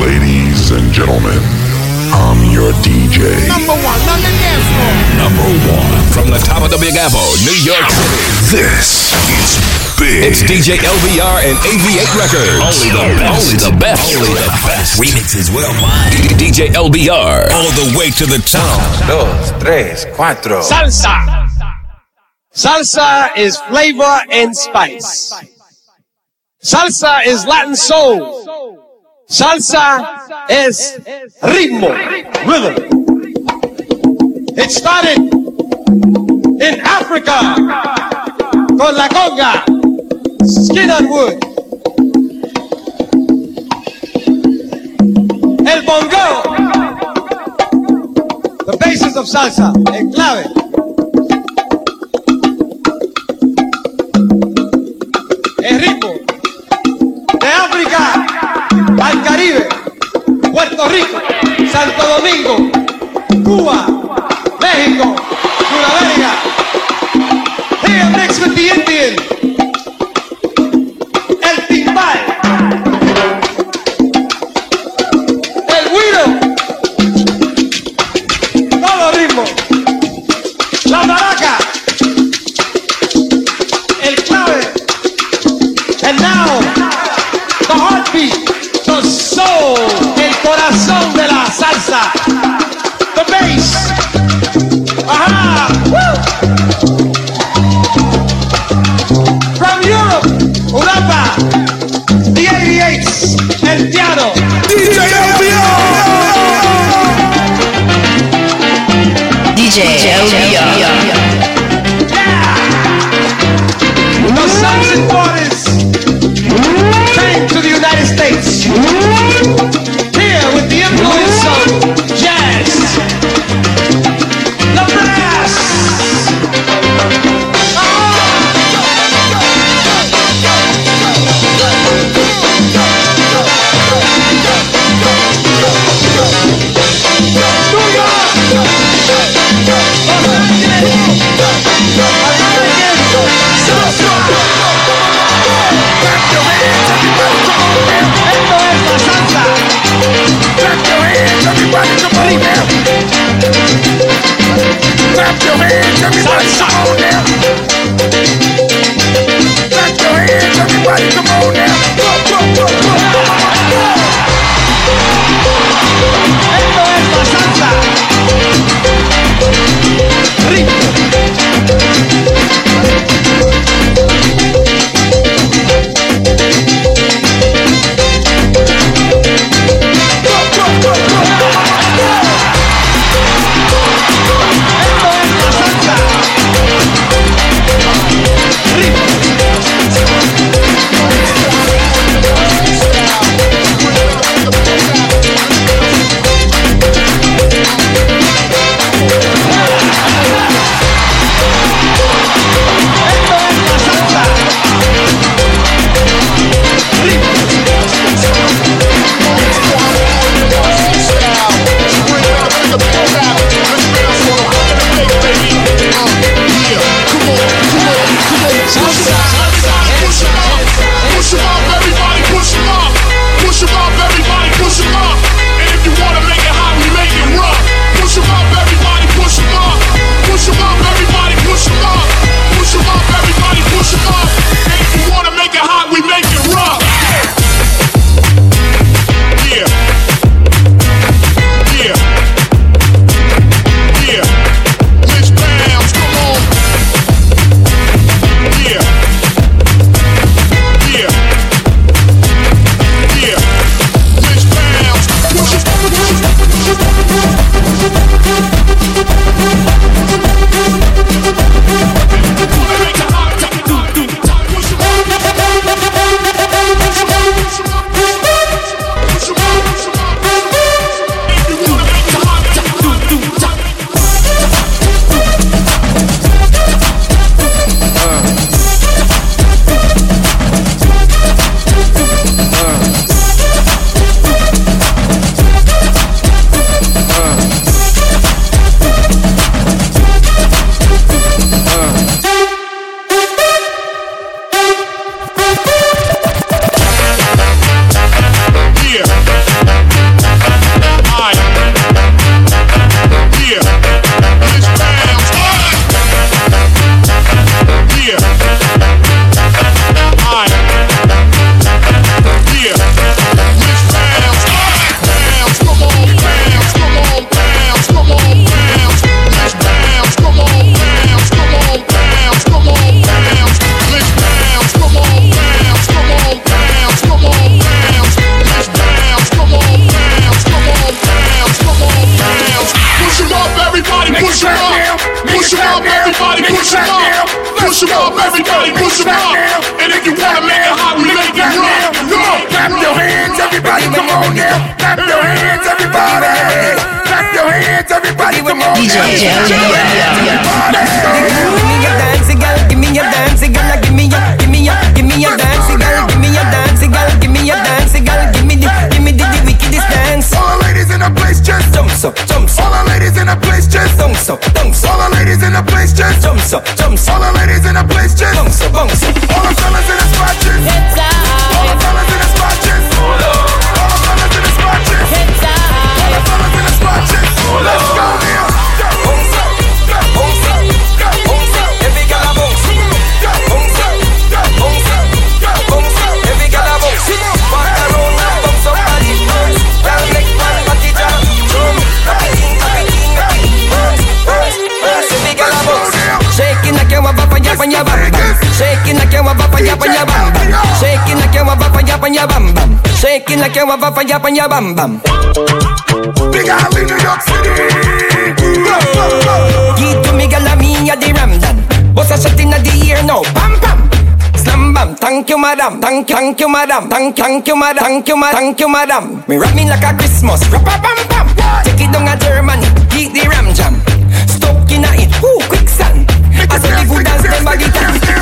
Ladies and gentlemen, I'm your DJ. Number one on the dance floor. Number one from the top of the Big Apple, New York City. This is big. It's DJ LBR and AV8 Records. Only the best. Only the best. Only the best. Remixes worldwide. DJ LBR. All the way to the top. dos, tres, cuatro. Salsa. Salsa is flavor and spice. Salsa is Latin soul. Salsa is ritmo, rhythm. It started in Africa con la conga, skin and wood. El bongo, the basis of salsa, el clave. Caribe, Puerto Rico, Santo Domingo, Cuba, México, Sudamérica. Here mixed with the Indian, 있어. fire, up fire, your bam, bam. Big all in New York City. Give to me, girl, me a the Ramdan. Boss a shot inna the ear now, bam, bam. Slam bam, thank you madam, thank you, thank you madam, thank, thank you madam, thank you thank you madam. Me rap me like a Christmas, rap a bam bam. Take it down a Germany, keep the ram jam. Stuck inna it, Ooh, quicksand. I saw the good dance, them body dance.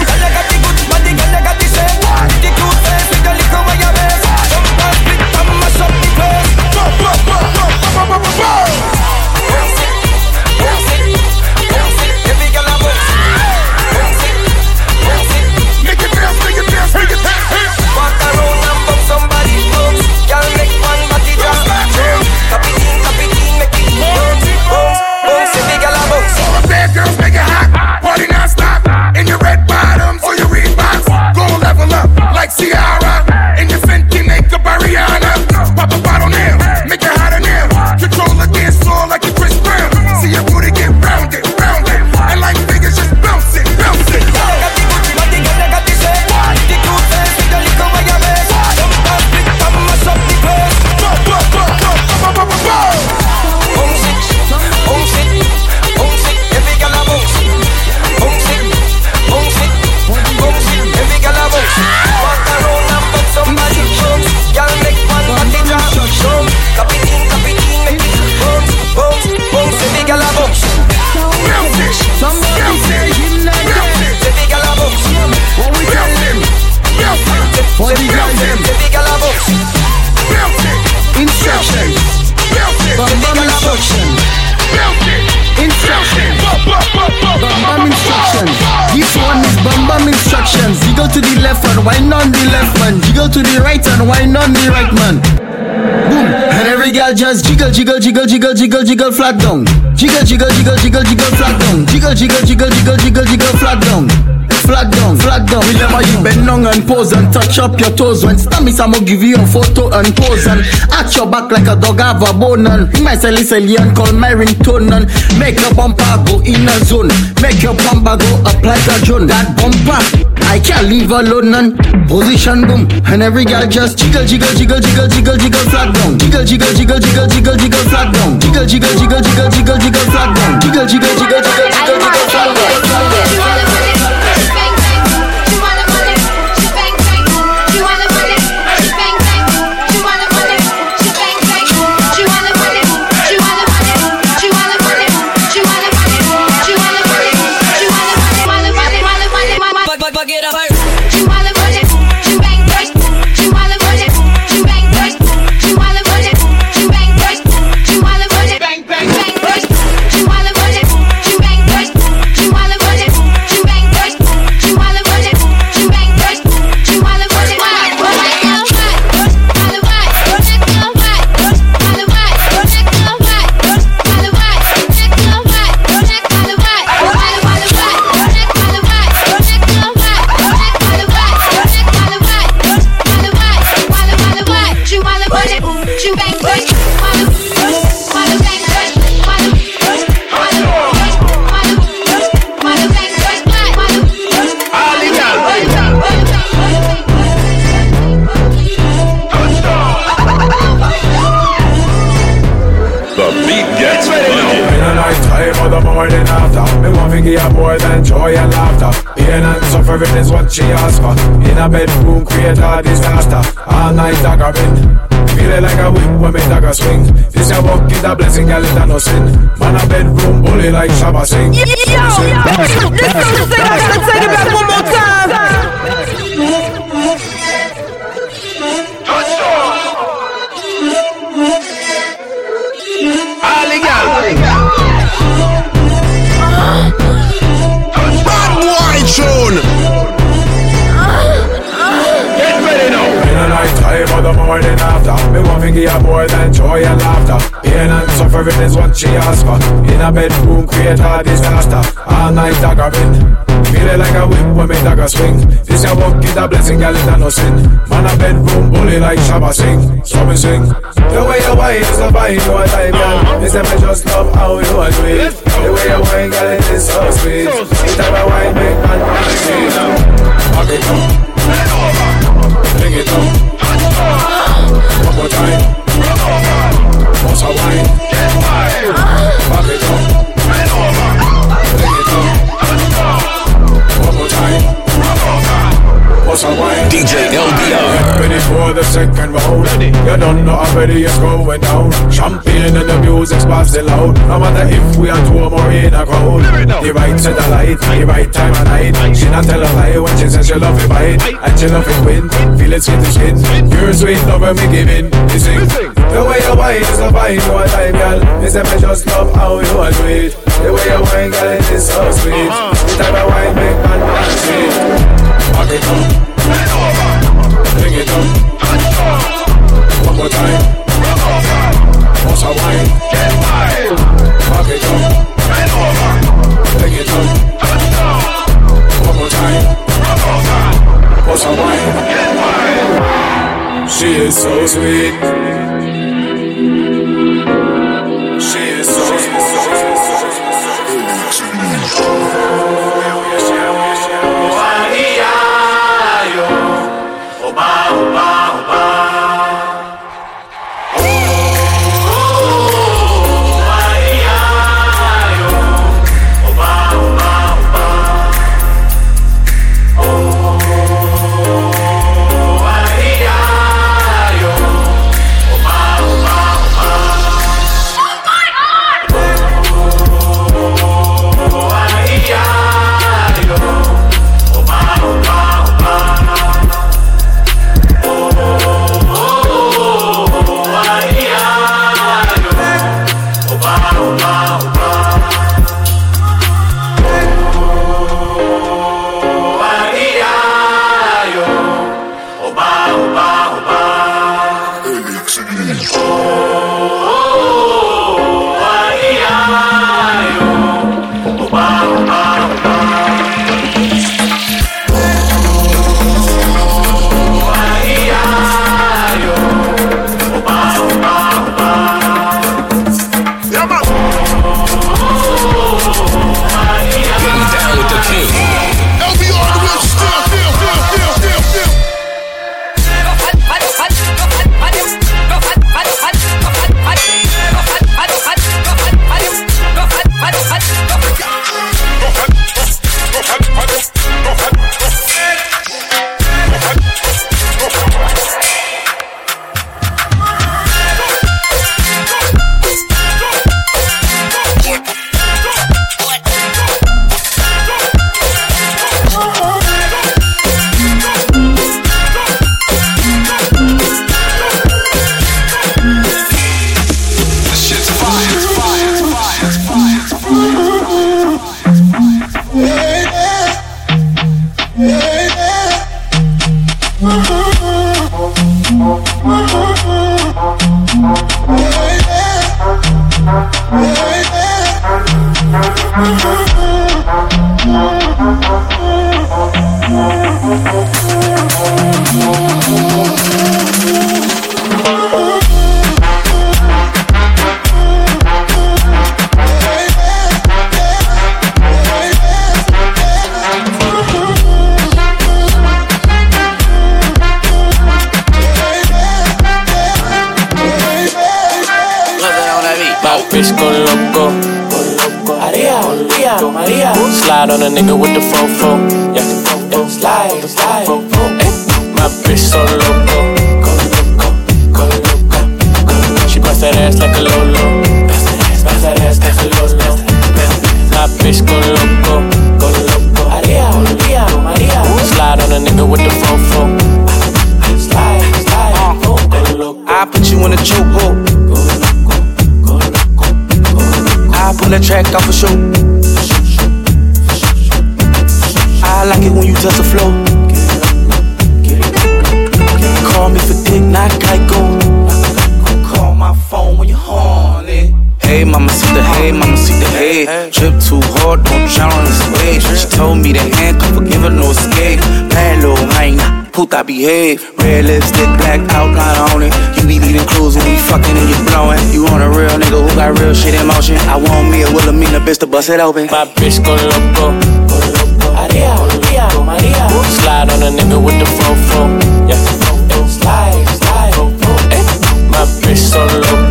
and wine on me, right man. Boom. And every girl just jiggle, jiggle, jiggle, jiggle, jiggle, jiggle flat down. Jiggle, jiggle, jiggle, jiggle, jiggle flat down. Jiggle, jiggle, jiggle, jiggle, jiggle, jiggle flat down. Flag down, flag down. Remember you bend down and pose and touch up your toes. When stammies, I'ma give you a photo and pose and at your back like a dog have a bone and my silly silly and called my ringtone and make your bumper go in a zone. Make your bumper go up like a drone. That bumper. I can't leave alone and position boom and every girl just jiggle jiggle jiggle jiggle jiggle jiggle flat down jiggle jiggle jiggle jiggle jiggle jiggle flat down jiggle jiggle jiggle jiggle jiggle jiggle flat down jiggle jiggle jiggle jiggle jiggle jiggle flat down blessing, girl, it a no sin. Man a bedroom bully like Shabba sing. Yo, yo, listen, listen, let's take it back one more the night time or the morning after. Me want to give more than joy and laughter. Pain and suffering is what she asks for. In a bedroom create a disaster. All night daggering Feeling like a whip when me dagger swing. This a walk is a blessing, girl, it a no sin. Man a bedroom bully like Shabba sing So me sing The way you whine is a fine, you a time, girl. Me say me just love how you a do it The way you whine, girl, it is so sweet. The type of wine make man wanna see Back it up Bring it up. One more time. Wine? Back What's a? DJ LBR. Get ready for the second round. Ready. You don't know already it's going down. Champagne and the music's blasting loud. No matter if we are two or more in a crowd. The right to the light, the right time of night. She not tell a lie when she says she love it bite. And she love it win, feel it skin to skin. Your sweet love when me giving, you sing. The way you whine is a fine, you a time, girl. Me say me just love how you a do it. The way you whine, girl, it is so sweet. The type of wine make man wanna see. Back it up. Bring it up. Getting Mm-hmm. Mm-hmm. Mm-hmm. Hey. Trip too hard, don't drown on this wave. She told me that handcuff will give her no escape. Bad little hyena, puta behave. Red lipstick, black outline on it. You be leaving clues when we fucking and you blowing. You want a real nigga who got real shit in motion. I want me a Wilhelmina bitch to bust it open. My bitch go loco, go. Maria, Maria, Maria. Slide on a nigga with the fofo. Yeah, yeah, slide, slide. Ay, my bitch so loco,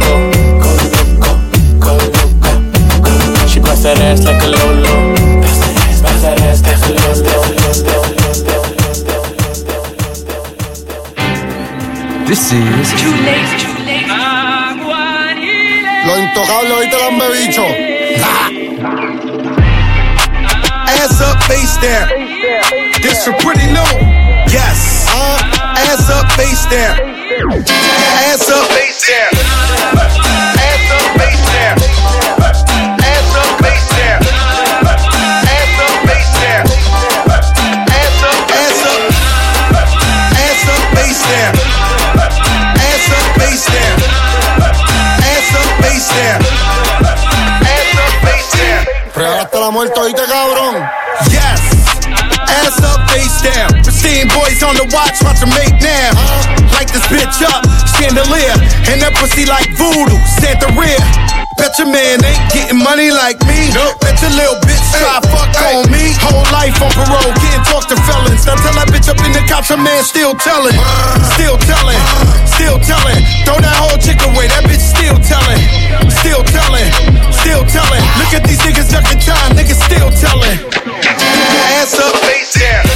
that ass like a lolo. Bust that ass, bust that ass like a lolo. This is Lo intocable, ¿viste el bebicho? Ass up, face down. This for pretty new. Yes. Uh, ass up, face down. Ass up, face down. La muerte, ¿oíste, cabrón? Yes. Ass up, face down. Pristine boys on the watch, watch them make now. Light this bitch up, chandelier. And that pussy like voodoo, Santa rear. Bet your man ain't getting money like me. Nope. Bet your little bitch try fuck on me. Whole life on parole, can't talk to felons. Now tell that bitch up in the couch, her man still telling. Uh. Still telling, uh. still telling. Throw that whole chick away, that bitch still telling. Still telling, still telling. Look at these niggas ducking time, niggas still telling. Ass up, face down.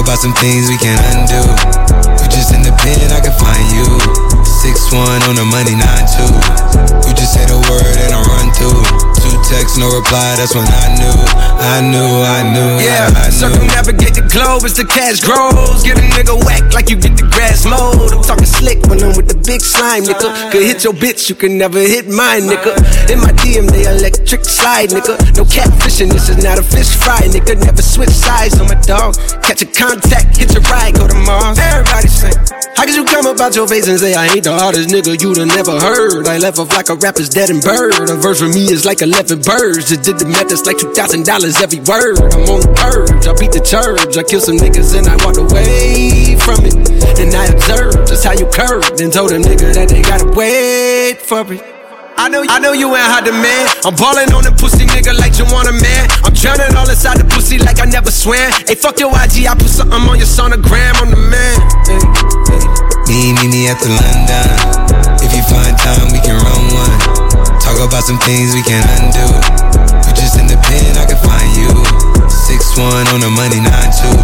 About some things we can't undo. You just in the pen, I can find you. Six one on the money, nine two. You just say the word and I run through. Two texts, no reply. That's when I knew, I knew, I knew. Yeah, I, I circumnavigate the globe as the cash grows. Get a nigga whack like you get the grass mowed. I'm talking slick when I'm with the big slime, nigga. Could hit your bitch, you can never hit mine, nigga. In my DM, they electric slide, nigga. No catfishing, this is not a fish fry, nigga. Never switch sides on my dog. Catch a contact, hit your ride, go to Mars. Everybody say, How could you come about your face and say I ain't the hardest nigga you'd have never heard? I left off like a rapper's dead and bird. A verse from me is like 11 birds. Just did the math, that's like $2,000 every word. I'm on the purge, I beat the church. I kill some niggas and I walked away from it. And I observed just how you curved and told them niggas that they gotta wait for it. I know, I know you ain't hot demand. I'm ballin' on the pussy nigga like you want a man. I'm drowning all inside the pussy like I never swam. Hey, fuck your IG, I put something on your sonogram. I'm the man. Me, meet me at the London. If you find time, we can run one. Talk about some things we can undo. Just in the pen, I can find you. Six one on the money, nine two.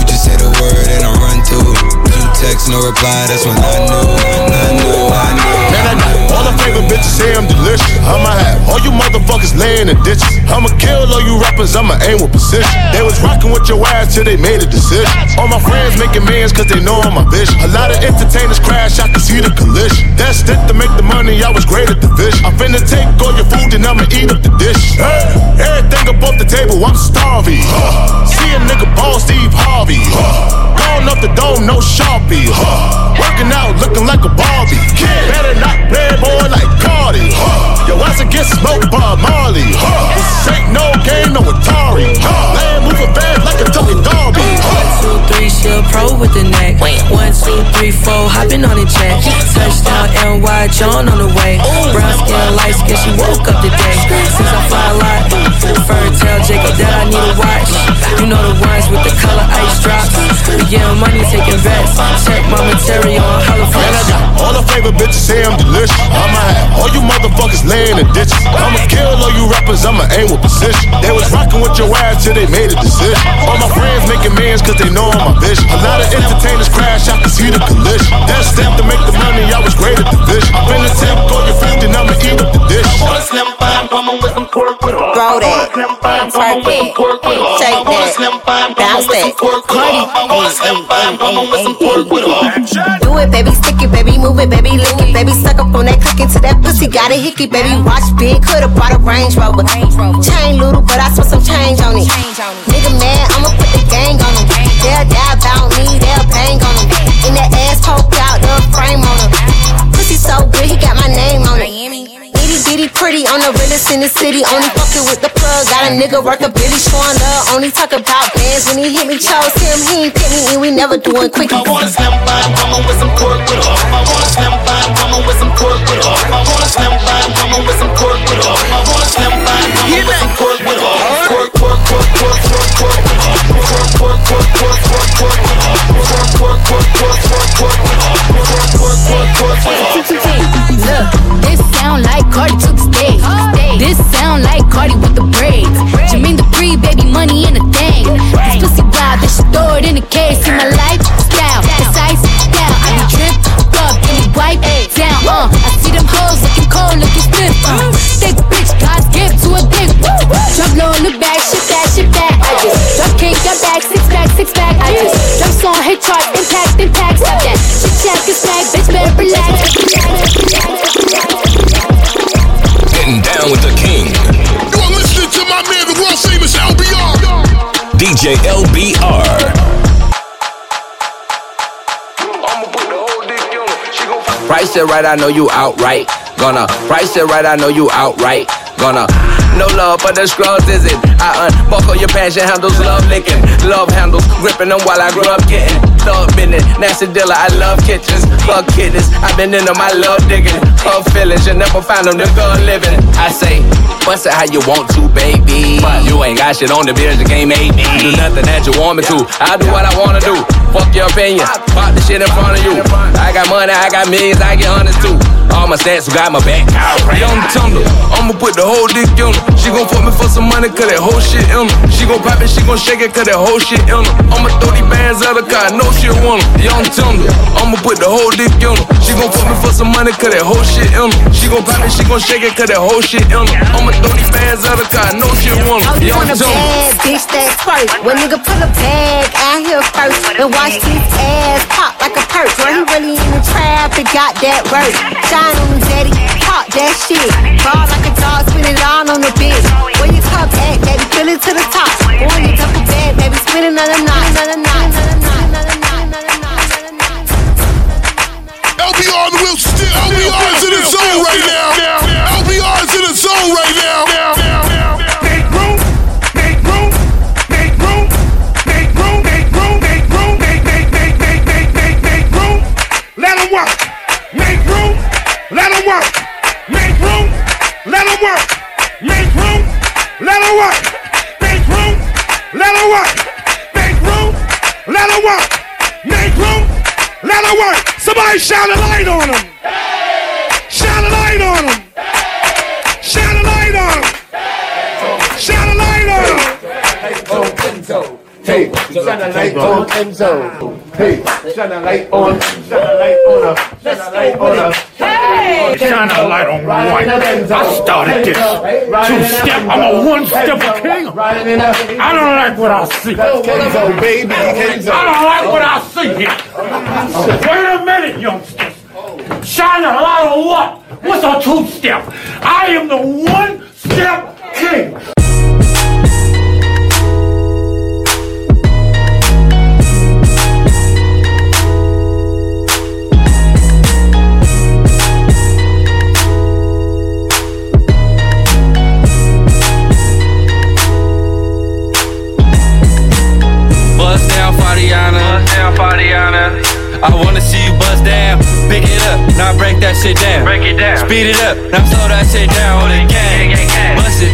You just say the word and I run through. Two texts, no reply. That's when I knew, I knew, I knew. Man, I know all the favorite bitches say I'm delicious. I'ma have all you motherfuckers laying in ditches. I'ma kill all you rappers, I'ma aim with precision. They was rocking with your ass till they made a decision. All my friends making millions cause they know I'm a vision. A lot of entertainers crash, I can see the collision. That's it to make the money, I was great at the vision. I'm finna take all your food and I'ma eat up the dish. Hey, everything above the table, I'm starving. See a nigga ball Steve Harvey. Going up the dome, no Sharpie. Working out, looking like a Barbie. Kid, better not play boy like Cardi. Yo, I ass against smoked by Marley. This ain't no game, no Atari. Land moving fast like a Tony Darby. Two, three, she a pro with the name. three, four, hopping on the jet. Touchdown, NY, John on the way. Oh. Brown skin, light skin, she woke up today. Since I fly a lot, fur tell Jacob that I need a watch. You know the ones with the color ice drops. Getting money, taking bets. Check my material on hella fresh. All the favorite bitches say I'm delicious. I'ma have all you motherfuckers laying in ditches. I'ma kill all you rappers, I'ma aim with precision. They was rocking with your ass till they made a decision. All my friends making mans cause they know I'm my vision. A lot of entertainers crash, I can see the collision. That step to make the money, I was great at the vision. Finna tip, go your 50, I'ma eat up the dish. Throw that, twerk it, shake that, bounce that, Cardi, Do it, baby, stick it, baby, move it, baby, lick it, baby, suck up on that click into that pussy, got a hickey, baby, watch big, coulda bought a Range Rover, chain little, but I spent some change on it. Nigga mad, I'ma put the gang on him. They'll die about me, the realest in the city. Only fucking with the plug. Got a nigga worth a billy showing love. Only talk about bands when he hit me. Chose him, he ain't pick me, and we never doing quickie. I wanna slam by, mama with some pork with her. I wanna slam by, mama with some pork with her. I wanna slam by, mama with some pork with her. I wanna slam by, mama with some pork with her. Pork, pork, pork, pork, pork, pork with her. Pork, pork, pork, pork, pork, pork with her. Pork, pork, pork, pork, pork, pork with her. Pork, pork, pork, pork, pork, pork with her. Look, this sound like Cardi to the stage. This sound like Cardi with the braids. Jermaine the free baby money in a thing. This pussy wild, they should throw it in a case. See my Price it right, I know you outright. Gonna price it right, I know you outright. Gonna no love for the scrubs, is it? I unbuckle your passion handles, love licking, love handles, gripping them while I grew up getting thug business. Nasty dealer, I love kitchens, fuck kittens. I've been into my love digging, love feelings. You never find them nigga living. I say, bust it how you want to, baby. But You ain't got shit on the beers, you can't make me do nothing that you want me to. I do what I wanna do. Fuck your opinion, pop the shit in front of you. I got money, I got millions, I get hundreds too. All my stats got my back. Young Tumblr, I'ma put the whole dick in her. She gon' fuck me for some money, cause that whole shit in her. She gon' pop it, she gon' shake it, cause that whole shit in her. I'ma throw these bands her, cause I know she want her. Young Tumblr, I'ma put the whole dick in her. She gon' fuck me for some money, cause that whole shit in her. She gon' pop it, she gon' shake it, cause that whole shit in her. I'ma throw these bands her, cause I know she want her. Oh, you Young Tumblr. bad bitch that's first. When nigga put a bag out here first and watch his ass pop like a purse. When he really in the trap, it got that work. Shine on him, daddy, pop that shit. Ball like a dog, spin it all on the bitch. Where your cup at, baby, fill it to the top. Boy, you double bag, baby, spin another knot, another knot, another knot, another knot, another knot. LBR on the wheel still. LBR is in the zone right now. LBR is in the zone right now. Work. Make room, let 'em work. Make room, let 'em work. Make room, let 'em work. Make room, let 'em work. Make room, let 'em work. Make room, let 'em work. Somebody shine a light on them. Shine a light on them. Shine a light on them. Shine a light on them. Hey, shine a light on Enzo. Hey, shine a light on, shine a light on her, shine a light on her. Hey, Shine a light on white. I started this two step. I'm a one step king. I don't like what I see. Kenzo, baby, Kenzo. I don't like what I see here. Wait a minute, youngsters. Shine a light on what? What's a two step? I am the one step king. Fadiana. I wanna see you bust down, Pick it up, now break that shit down. Break it down. Speed it up, now slow that shit down on the gang. Bust it.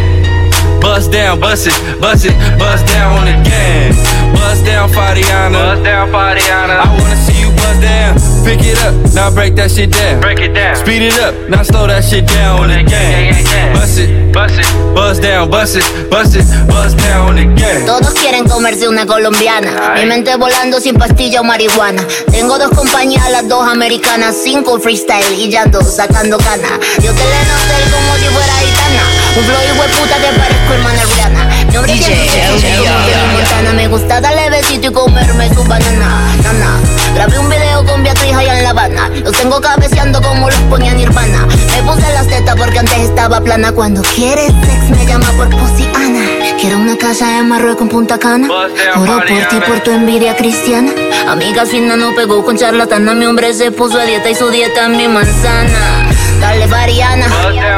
Bust down, bust it, bust it, bust down on the gang. Bust down, Fadiana. Bust down, Fadiana. I wanna see you bust down. Pick it up, now break that shit down. Break it down. Speed it up, now slow that shit down on the gang. Bust it, bust it, bust down, bust it, bust it, bust down on the gang. Todos quieren comerse una colombiana. Mi mente volando sin pastilla o marihuana. Tengo dos compañías, las dos americanas. Cinco freestyle y ya dos sacando cana. Yo que le noté como si fuera gitana. Un flow y puta que parezco hermana Rihanna. Hombre Montana. Me gusta darle besito y comerme su banana. Nana. Grabé un video con Beatriz allá en La Habana. Los tengo cabeceando como los ponía Nirvana. Me puse las tetas porque antes estaba plana. Cuando quieres sex me llama por Pussy Ana. Quiero una casa en Marruecos en Punta Cana. Oro por ti por tu envidia cristiana. Amiga fina no pegó con charlatana. Mi hombre se puso a dieta y su dieta es mi manzana. Dale Variana,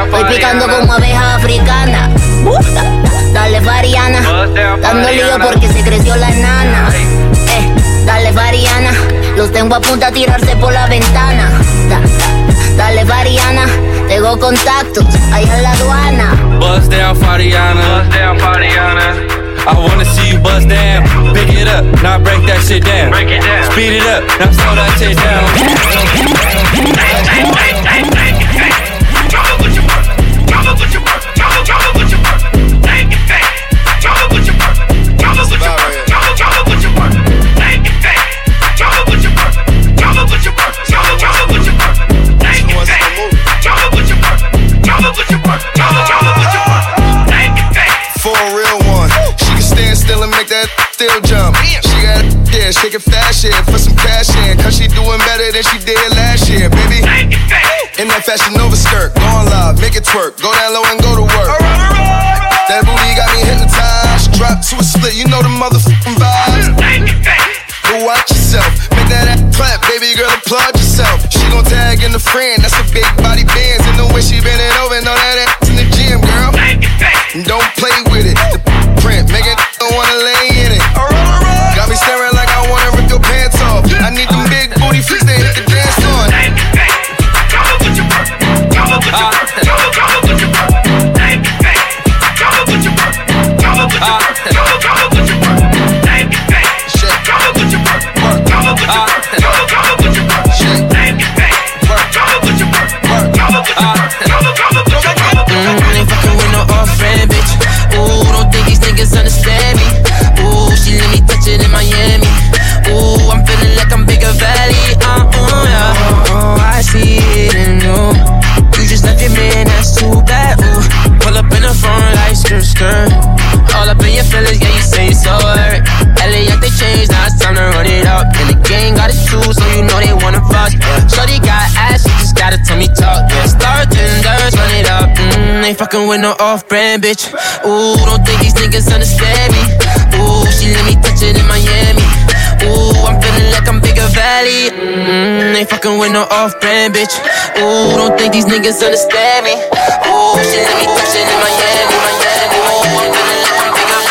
estoy picando como abeja africana. Dale Variana, dando lío porque se creció la nana. Eh, dale Variana, los tengo a punto a tirarse por la ventana. Da- da- dale Variana, tengo contactos allá en la aduana. Down, Fadiana. Bust down, Fadiana. I wanna see you bust down. Pick it up, now break that shit down. Break it down. Speed it up, now slow that shit For yeah, shake it fast, yeah, for some cash in. Cause she doing better than she did last year, baby. In that fashion Nova skirt, going live, make it twerk, go down low and go to work. That booty got me hypnotized. Drop to a split, you know the motherfucking vibes. Go watch yourself, make that ass clap, baby girl, applaud yourself. She gon' tag in the friend, that's a big body bands. And the way she bend fucking with no off-brand bitch. Ooh, don't think these niggas understand me. Ooh, she let me touch it in Miami. Ooh, I'm feeling like I'm bigger valley. Mm, ain't fucking with no off-brand bitch. Ooh, don't think these niggas understand me. Ooh, she let me touch it in Miami. I'm feeling like I'm bigger.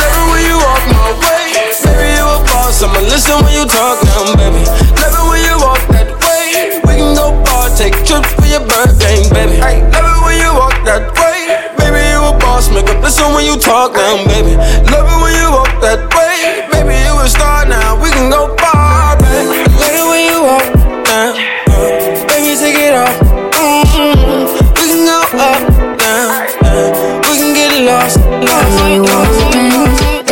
Love when you walk my way. Baby, you a boss. I'ma listen when you talk now, baby. Trips for your birthday, baby. Love it when you walk that way. Baby, you a boss. Make up listen when you talk now, baby. Love it when you walk that way. Baby, you a star now. We can go far, baby. Love it when you walk now. Baby, take it off. Mm-hmm. We can go up, down, down. We can get lost, lost, lost.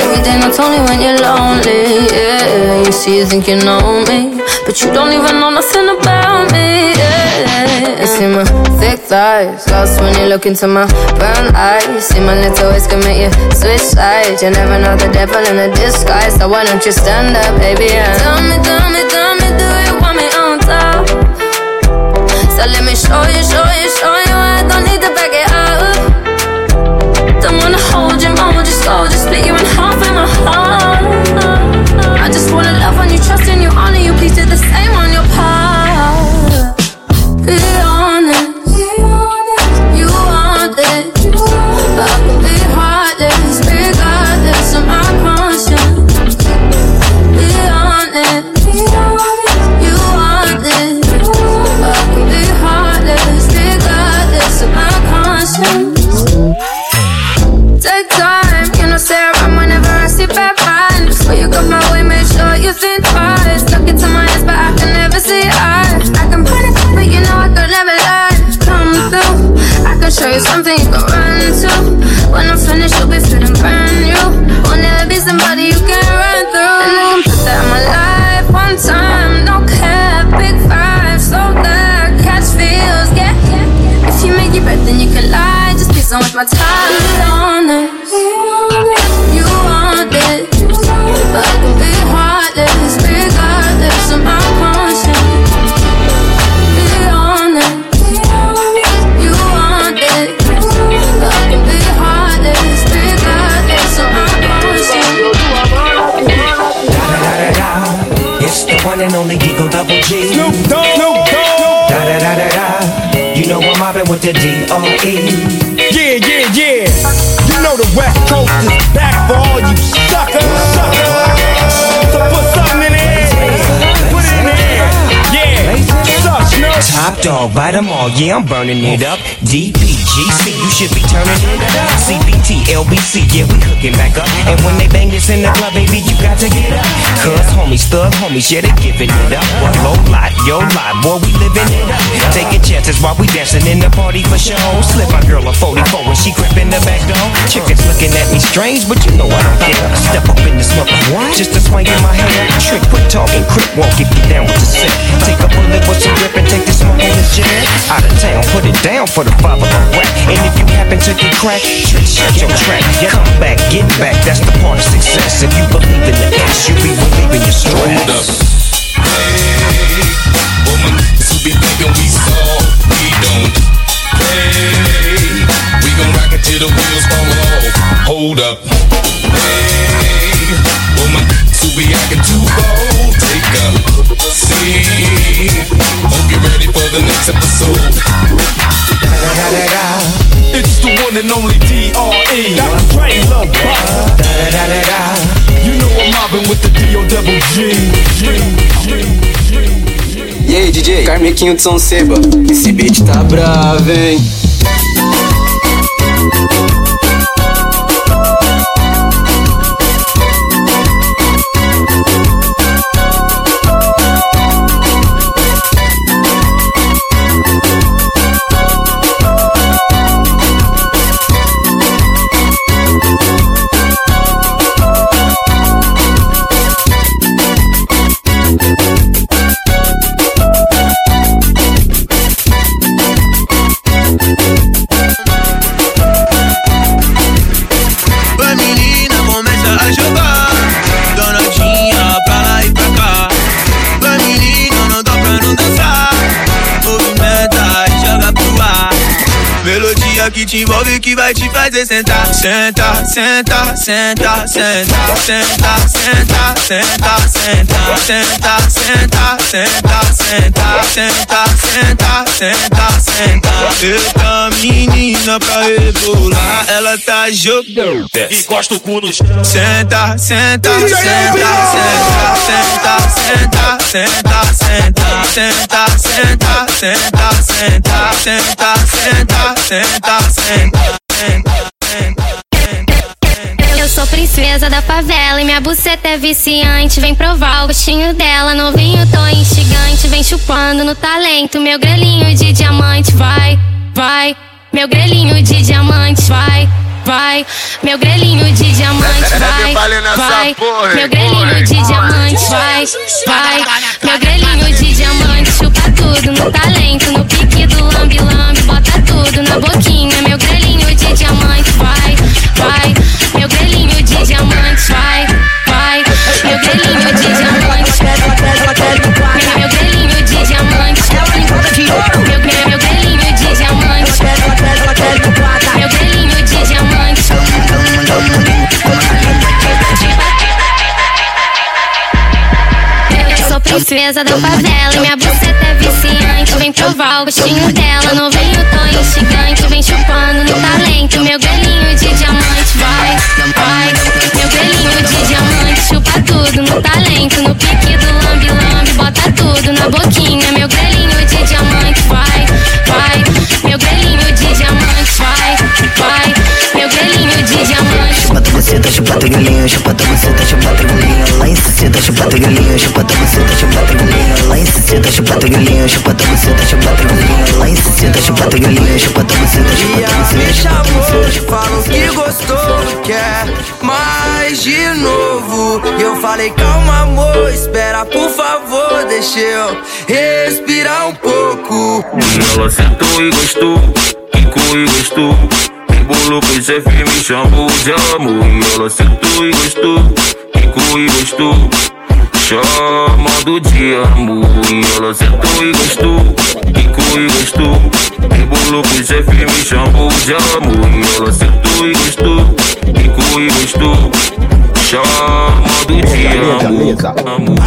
Every day not only when you're lonely, yeah. You see, you think you know me, but you don't even know nothing about me, thighs, lost when you look into my brown eyes. See my little ways can make you switch sides. You never know the devil in a disguise, so why don't you stand up, baby? And tell me, tell me, tell me, do you want me on top? So let me show you, show you, show you. I don't need to back it up. Don't wanna hold you, mold you slow, just split you in half in my heart. Can show you something you can run to. When I'm finished, you'll be feeling brand new. Will never be somebody you can run through. And I can put that in my life one time, no cap, big five, so that catch feels, yeah. If you make it right, then you can lie. Just so much my time. And only Eagle Double G. Snoop Dogg. Snoop Dogg. Da da da da da. You know I'm mobbing with the. Yeah, Top dog, bite them all, yeah, I'm burning it up. DPGC, you should be turning it up. CPT, LBC, yeah, we hooking back up. And when they bang this in the club, baby, you got to get up. Cuz homies, thug homies, yeah, they giving it up. Low lot, yo lot, boy, we living it up. Taking chances while we dancing in the party for show. Slip my girl a 44 when she grip in the back door. Chickens looking at me strange, but you know I don't care. Step up in this mother, just a swing in my hair. Trick, quit talking, walk, if you down with the sick. Take a bullet with some Out of town, put it down for the father of rap. And if you happen to get cracked, shut your track. Come back, get back, that's the part of success. If you believe in the ass, you be relieving your stress. Woman, who be thinking we soft, we don't play. We gon' rock it till the wheels fall off. Hold up. Hey, woman, who be acting too bold, take a seat. Hope you're ready for the next episode. It's the one and only D.R.E. Dr. Dre, Love. You know I'm mobbing with the D.O. E aí, DJ? Carmequinho de São Seba. Esse beat tá bravo, hein? Te envolve que vai te fazer sentar Senta, senta, senta, senta Senta, senta, senta, senta Senta, senta, senta, senta Senta, senta, senta, senta Eita menina pra rebolar Ela tá jogando Encosta o cu no chão Senta, senta, senta, senta Senta, senta, senta, senta Senta, senta, senta, senta Senta, senta, senta, senta Eu sou princesa da favela e minha buceta é viciante. Vem provar o gostinho dela, novinho, tô instigante. Vem chupando no talento, meu grelhinho de diamante. Vai, vai, meu grelhinho de diamante. Vai, vai, meu grelhinho de diamante. Vai, vai, meu grelhinho de diamante. Vai, vai, meu grelhinho de diamante. Princesa da favela minha buceta é viciante. Vem provar o gostinho dela, novinho tô instigante. Vem chupando no talento, meu grelhinho de diamante. Vai, vai, meu grelhinho de diamante. Chupa tudo no talento, no pique do lambi-lambi. Bota tudo na boquinha, meu maceta, chupata galinha, chupata maceta, chupata galinha, lá em caceta, chupata galinha, chupata maceta, chupata galinha, lá em caceta, chupata galinha, chupata maceta, chupata galinha, lá em caceta, chupata galinha, que gostou, quer mais de novo. Eu falei, calma, amor, espera, por favor, deixa eu respirar um pouco. Ela sentou e gostou, ficou e gostou. Com chefe, me chamou de amor. E ela sentou e gostou, quicou e gostou. Chamando de amor. E ela sentou e gostou, quicou e gostou. Com chefe, me chamou de amor. E ela sentou e gostou, quicou e gostou. Chamando de amor. amor.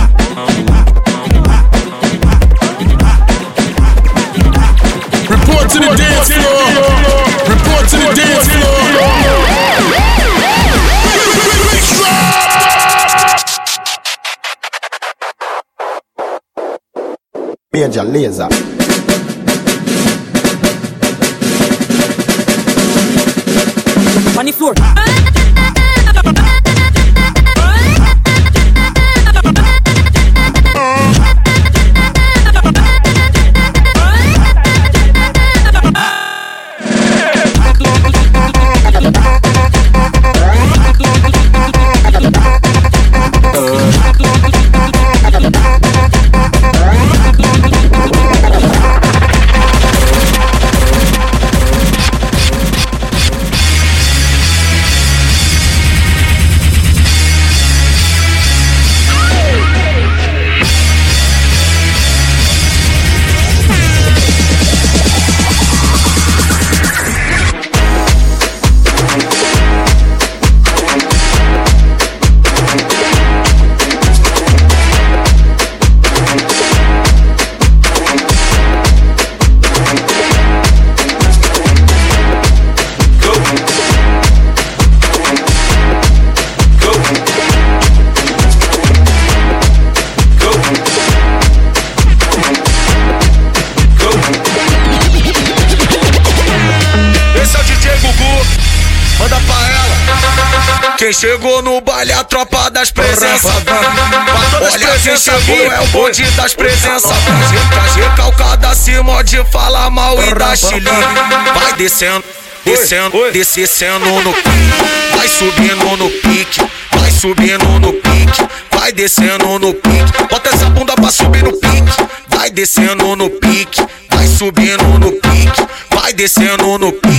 Report to the dance floor. Report to the dance floor. Major Lazer. On the floor. Chegou no baile a tropa das presenças. Olha quem chegou, é o bonde das presenças. Traz recalcada acima de fala mal e da chile. Vai descendo, descendo, descendo no pique. Vai subindo no pique, vai subindo no pique. Vai descendo no pique. Bota essa bunda pra subir no pique. Vai descendo no pique, vai subindo no pique. Vai descendo no pique.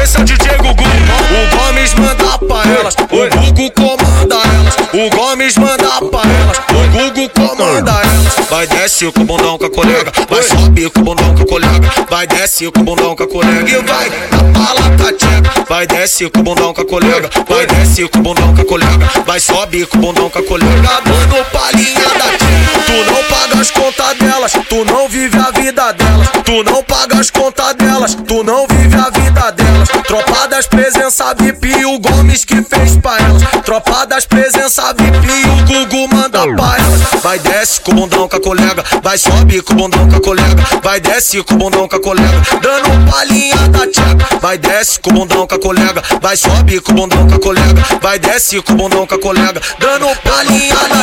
Esse é o DJ Gugu. O Gomes manda pra elas. O Gugu comanda elas. O Gomes manda Vai desce com o bundão com a colega. Vai sobe com o bundão com a colega. Vai desce com o bundão com a colega. E vai na pala tcheca. Vai desce com o bundão com a colega. Vai desce com o bundão com a colega. Vai sobe com o bundão com a colega. Dando palhinha da tcheca. Tu não paga as contas delas. Tu não vive a vida delas. Tu não paga as contas delas. Tu não vive a vida delas. Tropa das presença VIP, o Gomes que fez pra elas. Tropa das presença VIP, o Gugu manda pra elas. Vai desce com o bundão com a colega. Vai sobe com o bundão com a colega. Vai desce com o bundão com a colega. Dando palhinha da tcheca. Vai desce com o bundão com a colega. Vai sobe com o bundão com a colega. Vai desce com o bundão com a colega. Dando palhinha da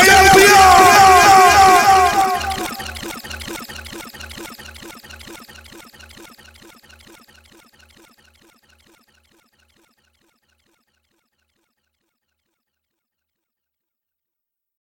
LB